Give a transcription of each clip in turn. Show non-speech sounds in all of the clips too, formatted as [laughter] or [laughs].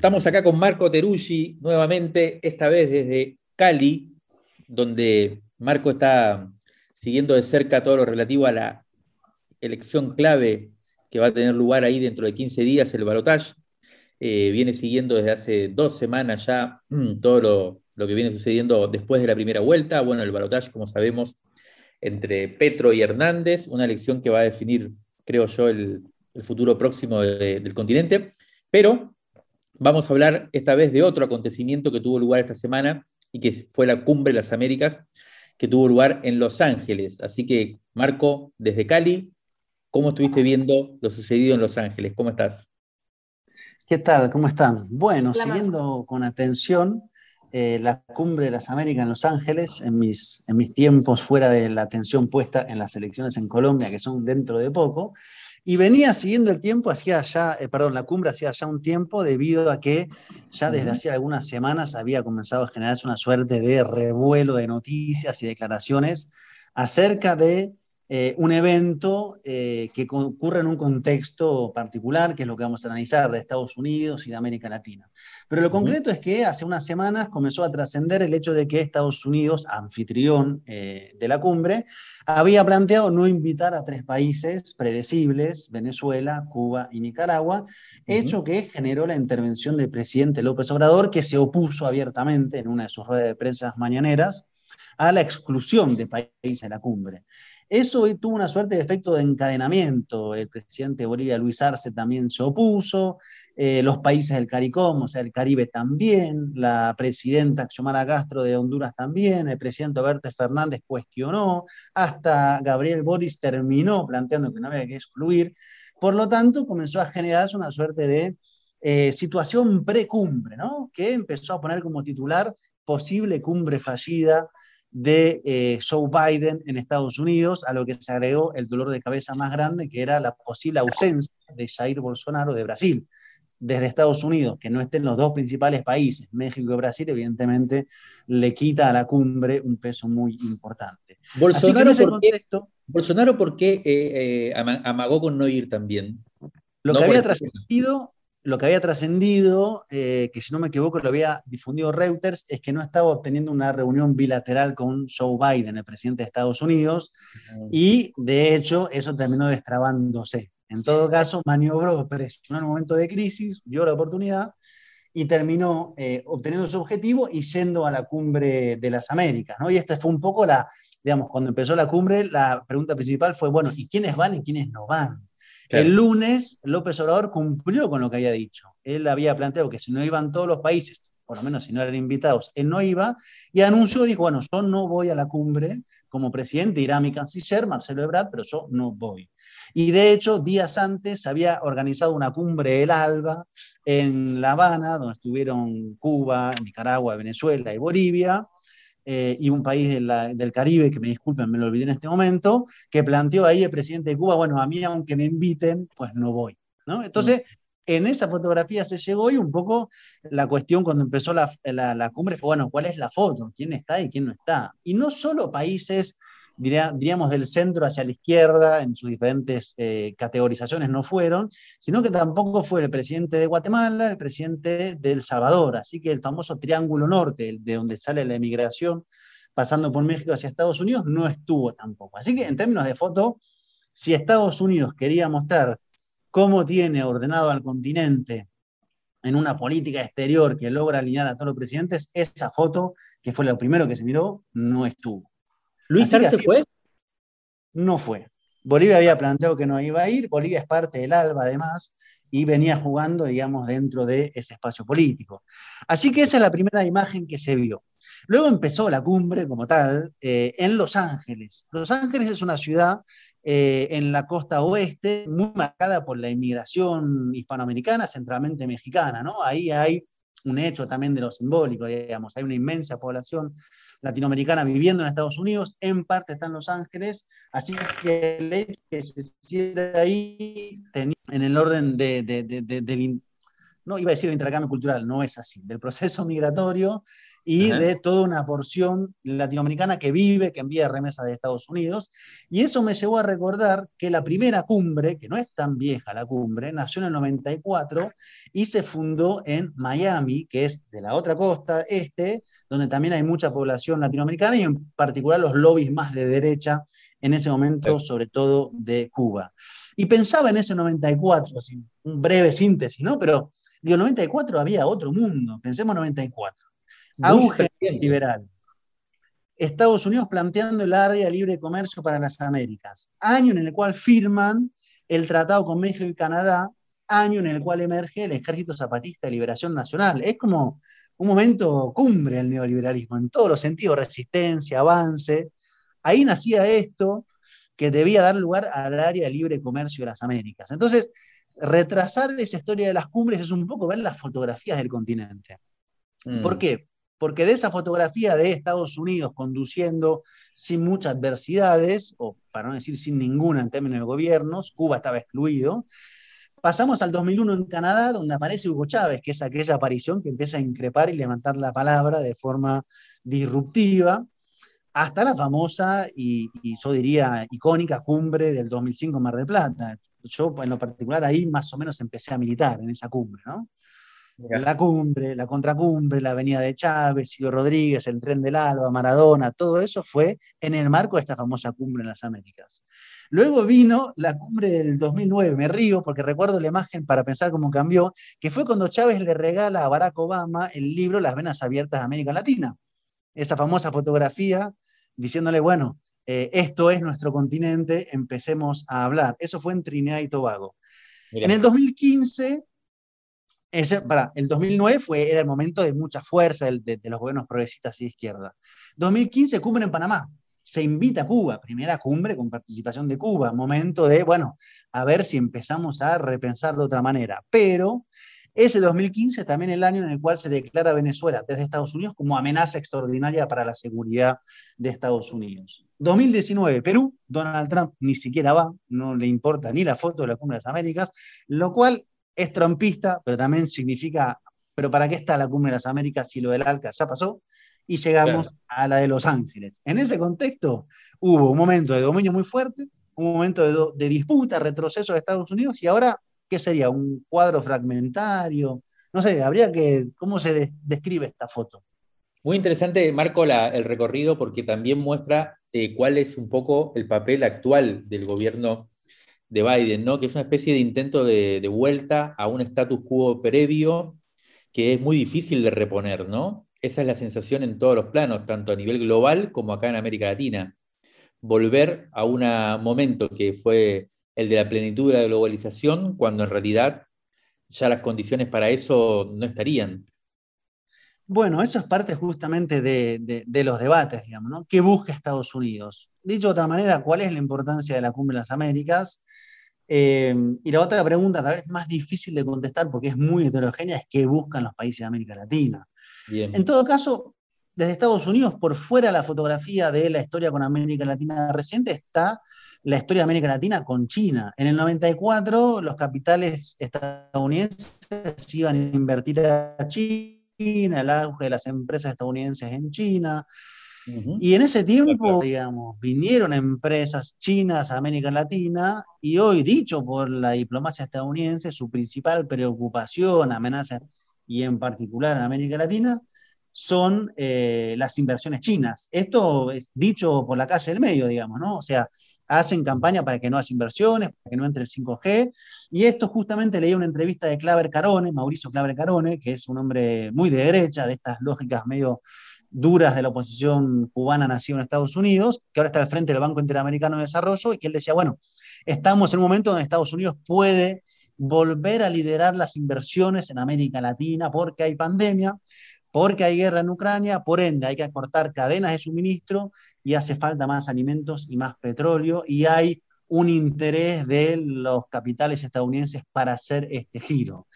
Estamos acá con Marco Teruggi nuevamente, esta vez desde Cali, donde Marco está siguiendo de cerca todo lo relativo a la elección clave que va a tener lugar ahí dentro de 15 días, el balotaje. Eh, viene siguiendo desde hace dos semanas ya mm, todo lo, que viene sucediendo después de la primera vuelta. Bueno, el balotaje, como sabemos, entre Petro y Hernández, una elección que va a definir, creo yo, el, futuro próximo del continente. Pero Vamos a hablar esta vez de otro acontecimiento que tuvo lugar esta semana y que fue la Cumbre de las Américas, que tuvo lugar en Los Ángeles. Así que, Marco, desde Cali, ¿cómo estuviste viendo lo sucedido en Los Ángeles? ¿Cómo estás? ¿Qué tal? ¿Cómo están? Bueno, siguiendo con atención eh, la Cumbre de las Américas en Los Ángeles, en mis, en mis tiempos fuera de la atención puesta en las elecciones en Colombia, que son dentro de poco, y venía siguiendo el tiempo, hacía ya, eh, perdón, la cumbre hacía ya un tiempo, debido a que ya desde hacía algunas semanas había comenzado a generarse una suerte de revuelo de noticias y declaraciones acerca de eh, un evento eh, que ocurre en un contexto particular, que es lo que vamos a analizar de Estados Unidos y de América Latina. Pero lo concreto es que hace unas semanas comenzó a trascender el hecho de que Estados Unidos, anfitrión eh, de la cumbre, había planteado no invitar a tres países predecibles, Venezuela, Cuba y Nicaragua, hecho que generó la intervención del presidente López Obrador, que se opuso abiertamente en una de sus ruedas de prensa mañaneras a la exclusión de países de la cumbre. Eso tuvo una suerte de efecto de encadenamiento. El presidente de Bolivia, Luis Arce, también se opuso, eh, los países del CARICOM, o sea, el Caribe también, la presidenta Xiomara Castro de Honduras también, el presidente Bertes Fernández cuestionó, hasta Gabriel Boris terminó planteando que no había que excluir. Por lo tanto, comenzó a generarse una suerte de eh, situación precumbre, ¿no? que empezó a poner como titular posible cumbre fallida de eh, Joe Biden en Estados Unidos, a lo que se agregó el dolor de cabeza más grande, que era la posible ausencia de Jair Bolsonaro de Brasil. Desde Estados Unidos, que no estén los dos principales países, México y Brasil, evidentemente le quita a la cumbre un peso muy importante. Bolsonaro, ¿por, qué, Bolsonaro ¿por qué eh, eh, amagó con no ir también? Lo que había trascendido lo que había trascendido, eh, que si no me equivoco lo había difundido Reuters, es que no estaba obteniendo una reunión bilateral con Joe Biden, el presidente de Estados Unidos, y de hecho eso terminó destrabándose. En todo caso, maniobró, presionó en un momento de crisis, dio la oportunidad y terminó eh, obteniendo su objetivo y yendo a la cumbre de las Américas. ¿no? Y esta fue un poco la, digamos, cuando empezó la cumbre, la pregunta principal fue, bueno, ¿y quiénes van y quiénes no van? El lunes López Obrador cumplió con lo que había dicho. Él había planteado que si no iban todos los países, por lo menos si no eran invitados, él no iba, y anunció, dijo, bueno, yo no voy a la cumbre como presidente, irá mi canciller, Marcelo Ebrard, pero yo no voy. Y de hecho, días antes había organizado una cumbre el ALBA en La Habana, donde estuvieron Cuba, Nicaragua, Venezuela y Bolivia, eh, y un país del Caribe, que me disculpen, me lo olvidé en este momento, que planteó ahí el presidente de Cuba, bueno, a mí aunque me inviten, pues no voy. ¿no? Entonces, en esa fotografía se llegó y un poco la cuestión cuando empezó la, la, cumbre fue, bueno, ¿cuál es la foto? ¿Quién está y quién no está? Y no solo países diríamos, del centro hacia la izquierda, en sus diferentes eh, categorizaciones no fueron, sino que tampoco fue el presidente de Guatemala, el presidente de El Salvador. Así que el famoso Triángulo Norte, de donde sale la emigración, pasando por México hacia Estados Unidos, no estuvo tampoco. Así que en términos de foto, si Estados Unidos quería mostrar cómo tiene ordenado al continente en una política exterior que logra alinear a todos los presidentes, esa foto, que fue lo primero que se miró, no estuvo. ¿Luis Arce fue? No fue. Bolivia había planteado que no iba a ir, Bolivia es parte del ALBA además, y venía jugando, digamos, dentro de ese espacio político. Así que esa es la primera imagen que se vio. Luego empezó la cumbre como tal eh, en Los Ángeles. Los Ángeles es una ciudad eh, en la costa oeste, muy marcada por la inmigración hispanoamericana, centralmente mexicana, ¿no? Ahí hay un hecho también de lo simbólico, digamos, hay una inmensa población latinoamericana viviendo en Estados Unidos, en parte está en Los Ángeles, así que el hecho que se hiciera ahí en el orden de, del, no iba a decir intercambio cultural, no es así, del proceso migratorio y de toda una porción latinoamericana que vive, que envía remesas de Estados Unidos. Y eso me llevó a recordar que la primera cumbre, que no es tan vieja la cumbre, nació en el 94 y se fundó en Miami, que es de la otra costa este, donde también hay mucha población latinoamericana y en particular los lobbies más de derecha en ese momento, sobre todo de Cuba. Y pensaba en ese 94, así, un breve síntesis, ¿no? Pero digo, 94 había otro mundo, pensemos 94 auge liberal. Estados Unidos planteando el área de libre comercio para las Américas. Año en el cual firman el tratado con México y Canadá, año en el cual emerge el Ejército Zapatista de Liberación Nacional. Es como un momento cumbre el neoliberalismo, en todos los sentidos, resistencia, avance. Ahí nacía esto que debía dar lugar al área de libre comercio de las Américas. Entonces, retrasar esa historia de las cumbres es un poco ver las fotografías del continente. ¿Por mm. qué? Porque de esa fotografía de Estados Unidos conduciendo sin muchas adversidades, o para no decir sin ninguna en términos de gobiernos, Cuba estaba excluido, pasamos al 2001 en Canadá, donde aparece Hugo Chávez, que es aquella aparición que empieza a increpar y levantar la palabra de forma disruptiva, hasta la famosa y, yo diría icónica cumbre del 2005 en Mar del Plata. Yo en lo particular ahí más o menos empecé a militar en esa cumbre, ¿no? La cumbre, la contracumbre, la avenida de Chávez, Silvio Rodríguez, el tren del Alba, Maradona, todo eso fue en el marco de esta famosa cumbre en las Américas. Luego vino la cumbre del 2009, me río porque recuerdo la imagen para pensar cómo cambió, que fue cuando Chávez le regala a Barack Obama el libro Las venas abiertas de América Latina. Esa famosa fotografía diciéndole, bueno, eh, esto es nuestro continente, empecemos a hablar. Eso fue en Trinidad y Tobago. En el 2015 ese, para, el 2009 fue, era el momento de mucha fuerza de, los gobiernos progresistas y de izquierda. 2015, cumbre en Panamá. Se invita a Cuba, primera cumbre con participación de Cuba, momento de, bueno, a ver si empezamos a repensar de otra manera. Pero ese 2015 también el año en el cual se declara Venezuela desde Estados Unidos como amenaza extraordinaria para la seguridad de Estados Unidos. 2019, Perú, Donald Trump ni siquiera va, no le importa ni la foto de la Cumbre de las Américas, lo cual es trompista, pero también significa, pero ¿para qué está la cumbre de las Américas si lo del ALCA ya pasó? Y llegamos a la de Los Ángeles. En ese contexto hubo un momento de dominio muy fuerte, un momento de, disputa, retroceso de Estados Unidos, y ahora, ¿qué sería? ¿Un cuadro fragmentario? No sé, habría que, ¿cómo se describe esta foto? Muy interesante, Marco, el recorrido porque también muestra eh, cuál es un poco el papel actual del gobierno de Biden, ¿no? que es una especie de intento de, vuelta a un status quo previo que es muy difícil de reponer, ¿no? Esa es la sensación en todos los planos, tanto a nivel global como acá en América Latina. Volver a un momento que fue el de la plenitud de la globalización, cuando en realidad ya las condiciones para eso no estarían. Bueno, eso es parte justamente de, de los debates, digamos, ¿no? ¿Qué busca Estados Unidos? Dicho de otra manera, ¿cuál es la importancia de la Cumbre de las Américas? Eh, y la otra pregunta, tal vez más difícil de contestar porque es muy heterogénea, es qué buscan los países de América Latina. En todo caso, desde Estados Unidos, por fuera la fotografía de la historia con América Latina reciente, está la historia de América Latina con China. En el 94, los capitales estadounidenses iban a invertir a China, el auge de las empresas estadounidenses en China, y en ese tiempo, digamos, vinieron empresas chinas a América Latina y hoy, dicho por la diplomacia estadounidense, su principal preocupación, amenaza y en particular en América Latina, son eh, las inversiones chinas. Esto es dicho por la calle del medio, digamos, ¿no? O sea, hacen campaña para que no haya inversiones, para que no entre el 5G. Y esto justamente leí una entrevista de Claver Carone, Mauricio Claver Carone, que es un hombre muy de derecha, de estas lógicas medio duras de la oposición cubana nacida en Estados Unidos, que ahora está al frente del Banco Interamericano de Desarrollo, y que él decía, bueno, estamos en un momento donde Estados Unidos puede volver a liderar las inversiones en América Latina porque hay pandemia, porque hay guerra en Ucrania, por ende hay que cortar cadenas de suministro y hace falta más alimentos y más petróleo y hay un interés de los capitales estadounidenses para hacer este giro.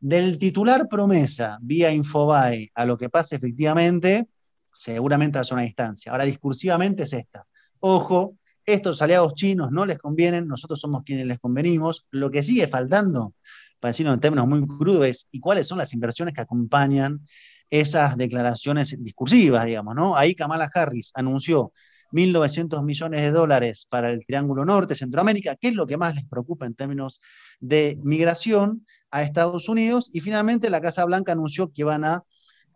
Del titular promesa vía Infobae a lo que pasa efectivamente, seguramente a una distancia. Ahora, discursivamente es esta. Ojo, estos aliados chinos no les convienen, nosotros somos quienes les convenimos. Lo que sigue faltando, para decirlo en términos muy crudos, es ¿y cuáles son las inversiones que acompañan esas declaraciones discursivas, digamos, ¿no? Ahí Kamala Harris anunció 1.900 millones de dólares para el Triángulo Norte, Centroamérica, que es lo que más les preocupa en términos de migración a Estados Unidos. Y finalmente la Casa Blanca anunció que van a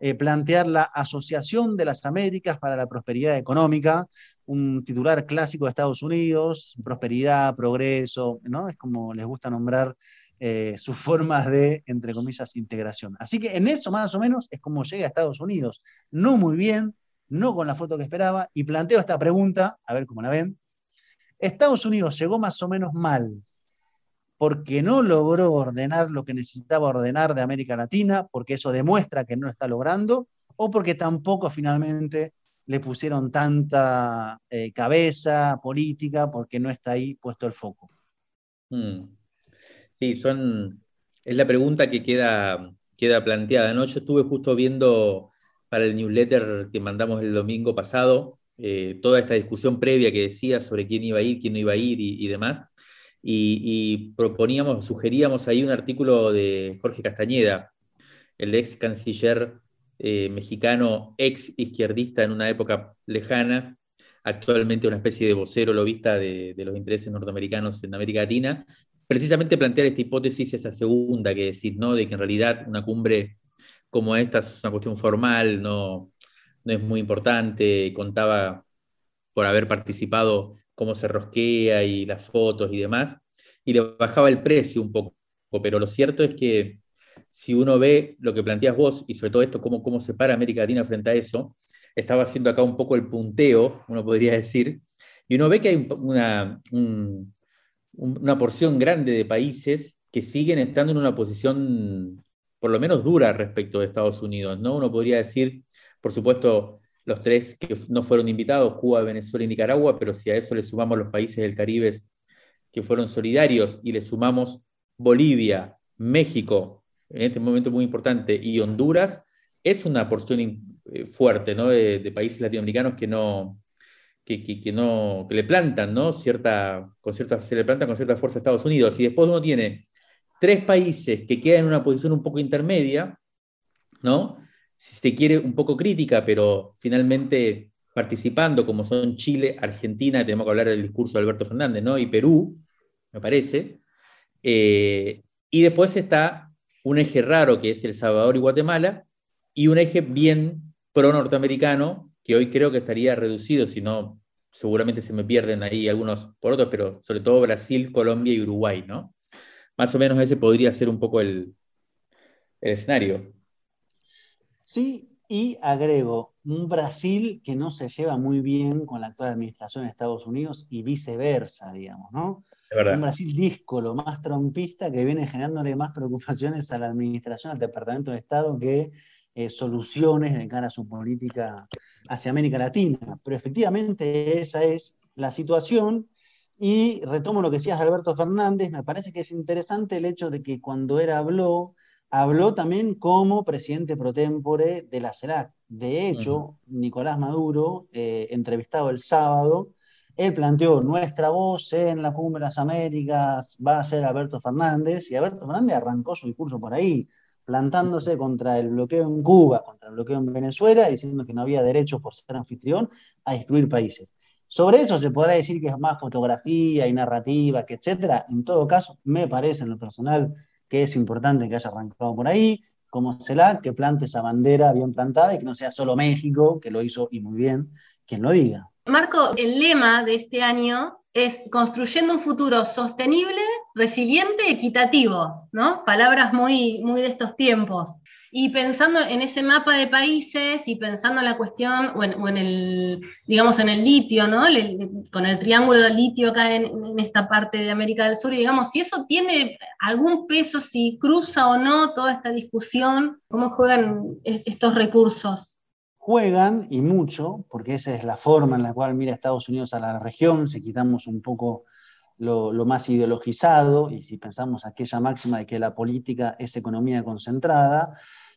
eh, plantear la Asociación de las Américas para la Prosperidad Económica, un titular clásico de Estados Unidos, prosperidad, progreso, ¿no? Es como les gusta nombrar eh, sus formas de, entre comillas, integración. Así que en eso más o menos es como llega a Estados Unidos. No muy bien, no con la foto que esperaba, y planteo esta pregunta, a ver cómo la ven. Estados Unidos llegó más o menos mal porque no logró ordenar lo que necesitaba ordenar de América Latina, porque eso demuestra que no lo está logrando, o porque tampoco finalmente le pusieron tanta eh, cabeza política, porque no está ahí puesto el foco. Hmm. Sí, es la pregunta que queda, planteada. ¿no? Yo estuve justo viendo para el newsletter que mandamos el domingo pasado, eh, toda esta discusión previa que decía sobre quién iba a ir, quién no iba a ir y, demás, y, proponíamos, sugeríamos ahí un artículo de Jorge Castañeda, el ex canciller eh, mexicano, ex izquierdista en una época lejana, actualmente una especie de vocero lobista de, de los intereses norteamericanos en América Latina, precisamente plantear esta hipótesis, esa segunda que decís, ¿no? De que en realidad una cumbre como esta es una cuestión formal, no, no es muy importante, contaba por haber participado cómo se rosquea y las fotos y demás, y le bajaba el precio un poco, pero lo cierto es que si uno ve lo que planteas vos y sobre todo esto, cómo, cómo se para América Latina frente a eso, estaba haciendo acá un poco el punteo, uno podría decir, y uno ve que hay una, una porción grande de países que siguen estando en una posición por lo menos dura respecto de Estados Unidos, ¿no? Uno podría decir, por supuesto, los tres que no fueron invitados, Cuba, Venezuela y Nicaragua, pero si a eso le sumamos los países del Caribe que fueron solidarios y le sumamos Bolivia, México, en este momento muy importante, y Honduras, es una porción eh, fuerte ¿no? de países latinoamericanos que no, que, no, que le plantan, ¿no? Cierta, con cierta, se le plantan con cierta fuerza a Estados Unidos. Y después uno tiene tres países que quedan en una posición un poco intermedia, ¿no? Si se quiere, un poco crítica, pero finalmente participando, como son Chile, Argentina, tenemos que hablar del discurso de Alberto Fernández, ¿no? Y Perú, me parece. Eh, y después está un eje raro, que es El Salvador y Guatemala, y un eje bien pro-norteamericano, que hoy creo que estaría reducido, si no, seguramente se me pierden ahí algunos por otros, pero sobre todo Brasil, Colombia y Uruguay, ¿no? Más o menos ese podría ser un poco el, escenario. Sí, y agrego, un Brasil que no se lleva muy bien con la actual administración de Estados Unidos y viceversa, digamos, ¿no? Un Brasil díscolo, más trompista, que viene generándole más preocupaciones a la administración, al Departamento de Estado, que eh, soluciones de cara a su política hacia América Latina. Pero efectivamente esa es la situación. Y retomo lo que decías Alberto Fernández, me parece que es interesante el hecho de que cuando él habló, habló también como presidente pro tempore de la CELAC. De hecho, Nicolás Maduro, eh, entrevistado el sábado, él planteó nuestra voz en la Cumbre de las Américas va a ser Alberto Fernández, y Alberto Fernández arrancó su discurso por ahí plantándose contra el bloqueo en Cuba, contra el bloqueo en Venezuela, diciendo que no había derecho por ser anfitrión a excluir países. Sobre eso se podrá decir que es más fotografía y narrativa, que etcétera. En todo caso, me parece en lo personal que es importante que haya arrancado por ahí, como CELAC, que plante esa bandera bien plantada y que no sea solo México, que lo hizo y muy bien, quien lo diga. Marco, el lema de este año es construyendo un futuro sostenible, resiliente, equitativo, ¿no? Palabras muy, muy de estos tiempos. Y pensando en ese mapa de países y pensando en la cuestión, o en, el, digamos, en el litio, ¿no? con el triángulo del litio acá en, en, esta parte de América del Sur, y digamos, si eso tiene algún peso, si cruza o no toda esta discusión, ¿cómo juegan estos recursos? juegan y mucho, porque esa es la forma en la cual mira Estados Unidos a la región, si quitamos un poco lo, más ideologizado, y si pensamos aquella máxima de que la política es economía concentrada,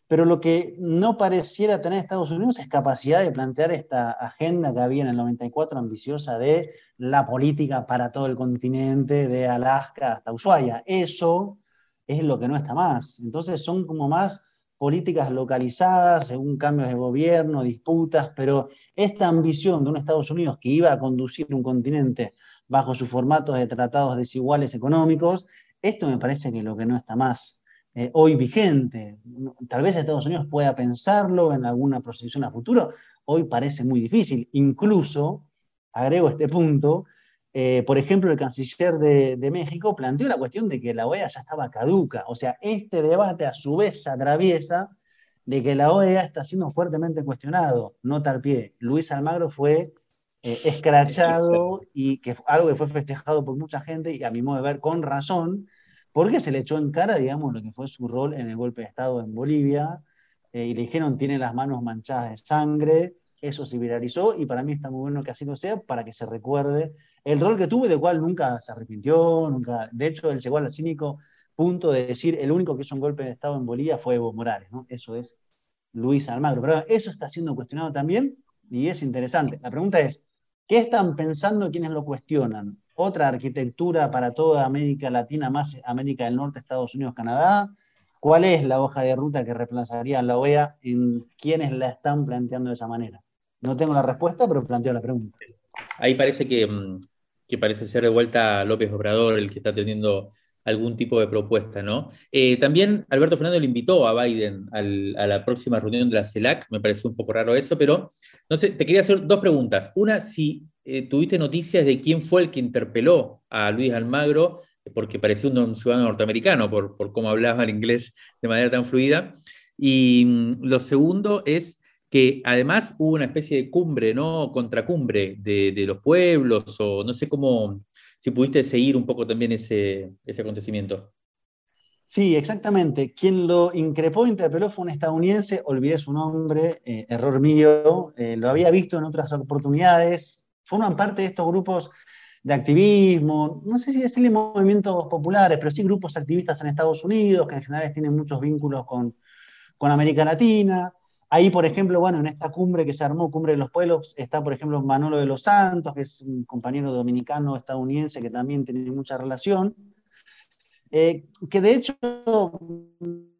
pero lo que no pareciera tener Estados Unidos es capacidad de plantear esta agenda que había en el 94 ambiciosa de la política para todo el continente, de Alaska hasta Ushuaia. Eso es lo que no está más. Entonces son como más políticas localizadas según cambios de gobierno, disputas, pero esta ambición de un Estados Unidos que iba a conducir un continente bajo sus formatos de tratados desiguales económicos, esto me parece que lo que no está más eh, hoy vigente. Tal vez Estados Unidos pueda pensarlo en alguna proyección a futuro, hoy parece muy difícil. Incluso, agrego este punto, eh, por ejemplo, el canciller de, México planteó la cuestión de que la OEA ya estaba caduca. O sea, este debate a su vez atraviesa de que la OEA está siendo fuertemente cuestionado. Nota al pie, Luis Almagro fue eh, escrachado y que algo que fue festejado por mucha gente y a mi modo de ver con razón, porque se le echó en cara, digamos, lo que fue su rol en el golpe de Estado en Bolivia eh, y le dijeron tiene las manos manchadas de sangre eso se viralizó y para mí está muy bueno que así lo sea para que se recuerde el rol que tuve, de cual nunca se arrepintió, nunca, de hecho él llegó al cínico punto de decir el único que hizo un golpe de Estado en Bolivia fue Evo Morales, ¿no? Eso es Luis Almagro. Pero eso está siendo cuestionado también y es interesante. La pregunta es, ¿qué están pensando quienes lo cuestionan? ¿Otra arquitectura para toda América Latina, más América del Norte, Estados Unidos, Canadá? ¿Cuál es la hoja de ruta que reemplazaría la OEA en quienes la están planteando de esa manera? No tengo la respuesta, pero planteo la pregunta. Ahí parece que, mm, que parece ser de vuelta López Obrador el que está teniendo algún tipo de propuesta, ¿no? Eh, también Alberto Fernández le invitó a Biden a la próxima reunión de la CELAC, me pareció un poco raro eso, pero no sé, te quería hacer dos preguntas. Una, si eh, tuviste noticias de quién fue el que interpeló a Luis Almagro, porque parecía un ciudadano norteamericano por, por cómo hablaba el inglés de manera tan fluida. Y mm, lo segundo es que además hubo una especie de cumbre, ¿no? Contracumbre de, los pueblos, o no sé cómo, si pudiste seguir un poco también ese, ese acontecimiento. Sí, exactamente. Quien lo increpó, interpeló fue un estadounidense, olvidé su nombre, eh, error mío, eh, lo había visto en otras oportunidades. Forman parte de estos grupos de activismo, no sé si decirle movimientos populares, pero sí grupos activistas en Estados Unidos, que en general tienen muchos vínculos con, con América Latina. Ahí, por ejemplo, bueno, en esta cumbre que se armó, Cumbre de los Pueblos, está, por ejemplo, Manolo de los Santos, que es un compañero dominicano estadounidense que también tiene mucha relación, eh, que de hecho,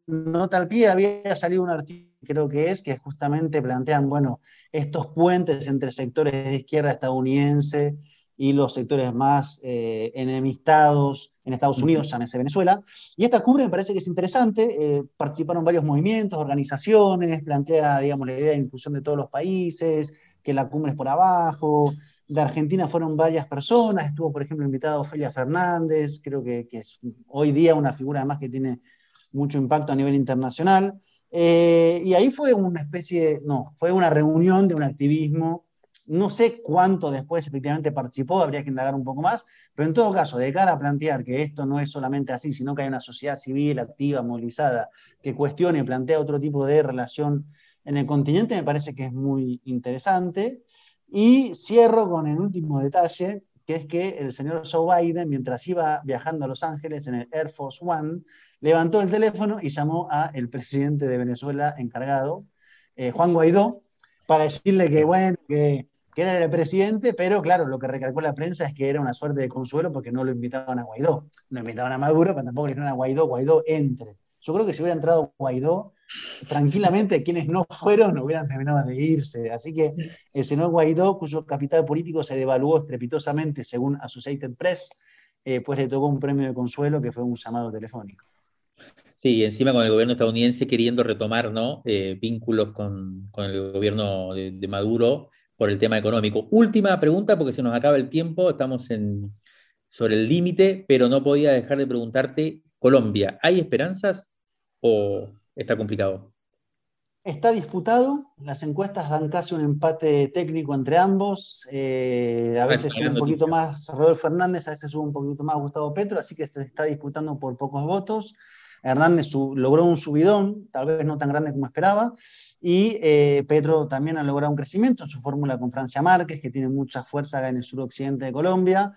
no tal pie, había salido un artículo, creo que es, que justamente plantean, bueno, estos puentes entre sectores de izquierda estadounidense y los sectores más eh, enemistados en Estados Unidos, llámese Venezuela. Y esta cumbre me parece que es interesante, eh, participaron varios movimientos, organizaciones, plantea, digamos, la idea de inclusión de todos los países, que la cumbre es por abajo. De Argentina fueron varias personas, estuvo, por ejemplo, invitado Ofelia Fernández, creo que, es hoy día una figura además que tiene mucho impacto a nivel internacional. Eh, y ahí fue una especie, no, fue una reunión de un activismo no sé cuánto después efectivamente participó, habría que indagar un poco más, pero en todo caso, de cara a plantear que esto no es solamente así, sino que hay una sociedad civil activa, movilizada, que cuestione y plantea otro tipo de relación en el continente, me parece que es muy interesante. Y cierro con el último detalle, que es que el señor Joe Biden, mientras iba viajando a Los Ángeles en el Air Force One, levantó el teléfono y llamó a el presidente de Venezuela encargado, eh, Juan Guaidó, para decirle que, bueno, que que era el presidente, pero claro, lo que recalcó la prensa es que era una suerte de consuelo porque no lo invitaban a Guaidó. No invitaban a Maduro, pero tampoco le dijeron a Guaidó, Guaidó entre. Yo creo que si hubiera entrado Guaidó, tranquilamente quienes no fueron hubieran terminado de irse. Así que el señor Guaidó, cuyo capital político se devaluó estrepitosamente según Associated Press, eh, pues le tocó un premio de consuelo que fue un llamado telefónico. Sí, encima con el gobierno estadounidense queriendo retomar ¿no? Eh, vínculos con, con, el gobierno de Maduro, por el tema económico. Última pregunta, porque se nos acaba el tiempo, estamos en, sobre el límite, pero no podía dejar de preguntarte, Colombia, ¿hay esperanzas o está complicado? Está disputado, las encuestas dan casi un empate técnico entre ambos, eh, a veces sube un poquito más Rodolfo Fernández, a veces sube un poquito más Gustavo Petro, así que se está disputando por pocos votos. Hernández logró un subidón, tal vez no tan grande como esperaba, y eh, Petro también ha logrado un crecimiento en su fórmula con Francia Márquez, que tiene mucha fuerza en el suroccidente de Colombia.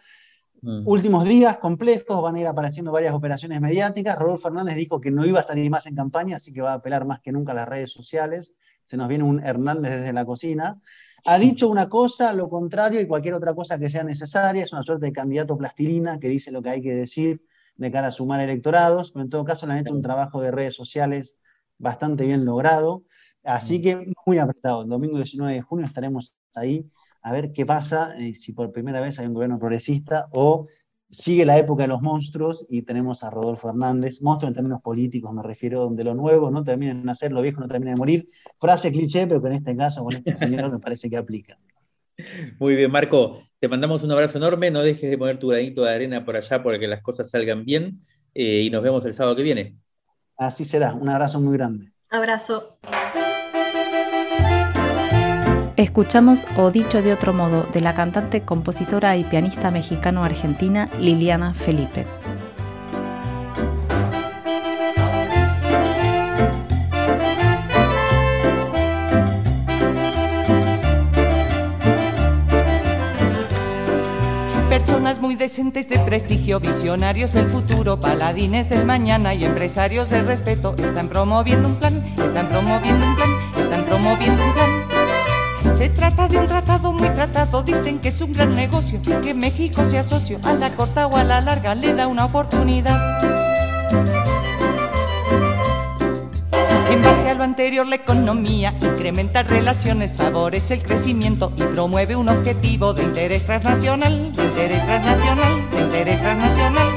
mm. últimos días complejos, van a ir apareciendo varias operaciones mediáticas. Rodolfo Hernández dijo que no iba a salir más en campaña, así que va a apelar más que nunca a las redes sociales. Se nos viene un Hernández desde la cocina. Ha dicho una cosa, lo contrario y cualquier otra cosa que sea necesaria. Es una suerte de candidato plastilina que dice lo que hay que decir de cara a sumar electorados, pero en todo caso han hecho un trabajo de redes sociales bastante bien logrado. Así mm. que muy apretado. El domingo 19 de junio estaremos ahí a ver qué pasa eh, si por primera vez hay un gobierno progresista o sigue la época de los monstruos y tenemos a Rodolfo Hernández, monstruo en términos políticos me refiero, donde lo nuevo no termina de nacer, lo viejo no termina de morir. Frase cliché, pero que en este caso, con este señor, me parece que aplica. [laughs] Muy bien, Marco. Te mandamos un abrazo enorme. No dejes de poner tu granito de arena por allá para que las cosas salgan bien. Eh, y nos vemos el sábado que viene. Así será. Un abrazo muy grande. Abrazo. Escuchamos O dicho de otro modo de la cantante, compositora y pianista mexicano-argentina Liliana Felipe. Decentes de prestigio, visionarios del futuro, paladines del mañana y empresarios del respeto están promoviendo un plan, están promoviendo un plan, están promoviendo un plan se trata de un tratado muy tratado, dicen que es un gran negocio, que México sea socio, a la corta o a la larga le da una oportunidad. En base a lo anterior, la economía incrementa relaciones, favorece el crecimiento y promueve un objetivo de interés transnacional, de interés transnacional, de interés transnacional.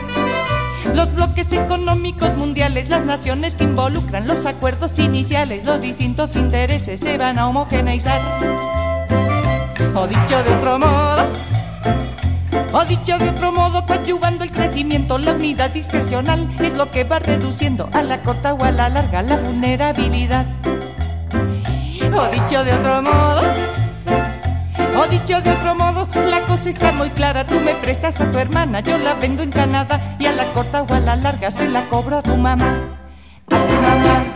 Los bloques económicos mundiales, las naciones que involucran los acuerdos iniciales, los distintos intereses se van a homogeneizar. O dicho de otro modo, o dicho de otro modo, coadyuvando el crecimiento, la unidad dispersional es lo que va reduciendo a la corta o a la larga la vulnerabilidad. O dicho de otro modo, o dicho de otro modo, la cosa está muy clara. Tú me prestas a tu hermana, yo la vendo en Canadá. Y a la corta o a la larga se la cobro a tu mamá. A tu mamá.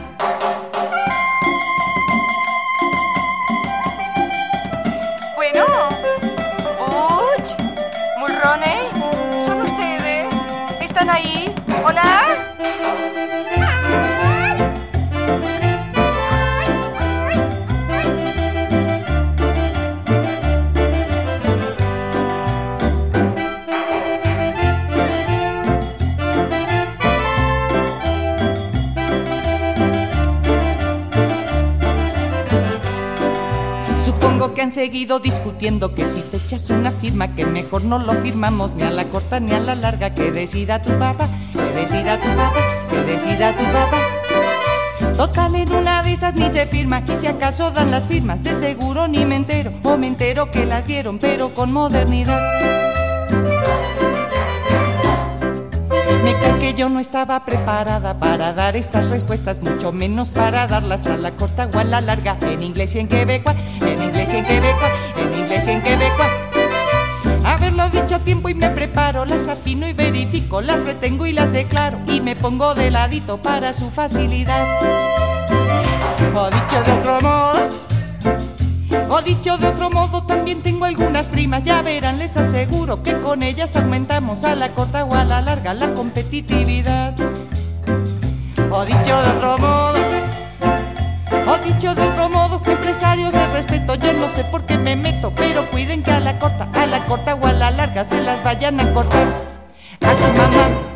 Han seguido discutiendo que si te echas una firma que mejor no lo firmamos ni a la corta ni a la larga que decida tu papá, que decida tu papá, que decida tu papá. Total en una de esas ni se firma y si acaso dan las firmas de seguro ni me entero o me entero que las dieron pero con modernidad. Que yo no estaba preparada para dar estas respuestas, mucho menos para darlas a la corta o a la larga, en inglés y en quebecoa, en inglés y en quebecoa, en inglés y en quebecoa. Haberlo dicho a tiempo y me preparo, las afino y verifico, las retengo y las declaro y me pongo de ladito para su facilidad. O dicho de otro modo, o dicho de otro modo, tengo algunas primas, ya verán, les aseguro que con ellas aumentamos a la corta o a la larga la competitividad. O dicho de otro modo, o dicho de otro modo, empresarios de respeto, yo no sé por qué me meto, pero cuiden que a la corta, a la corta o a la larga se las vayan a cortar a su mamá.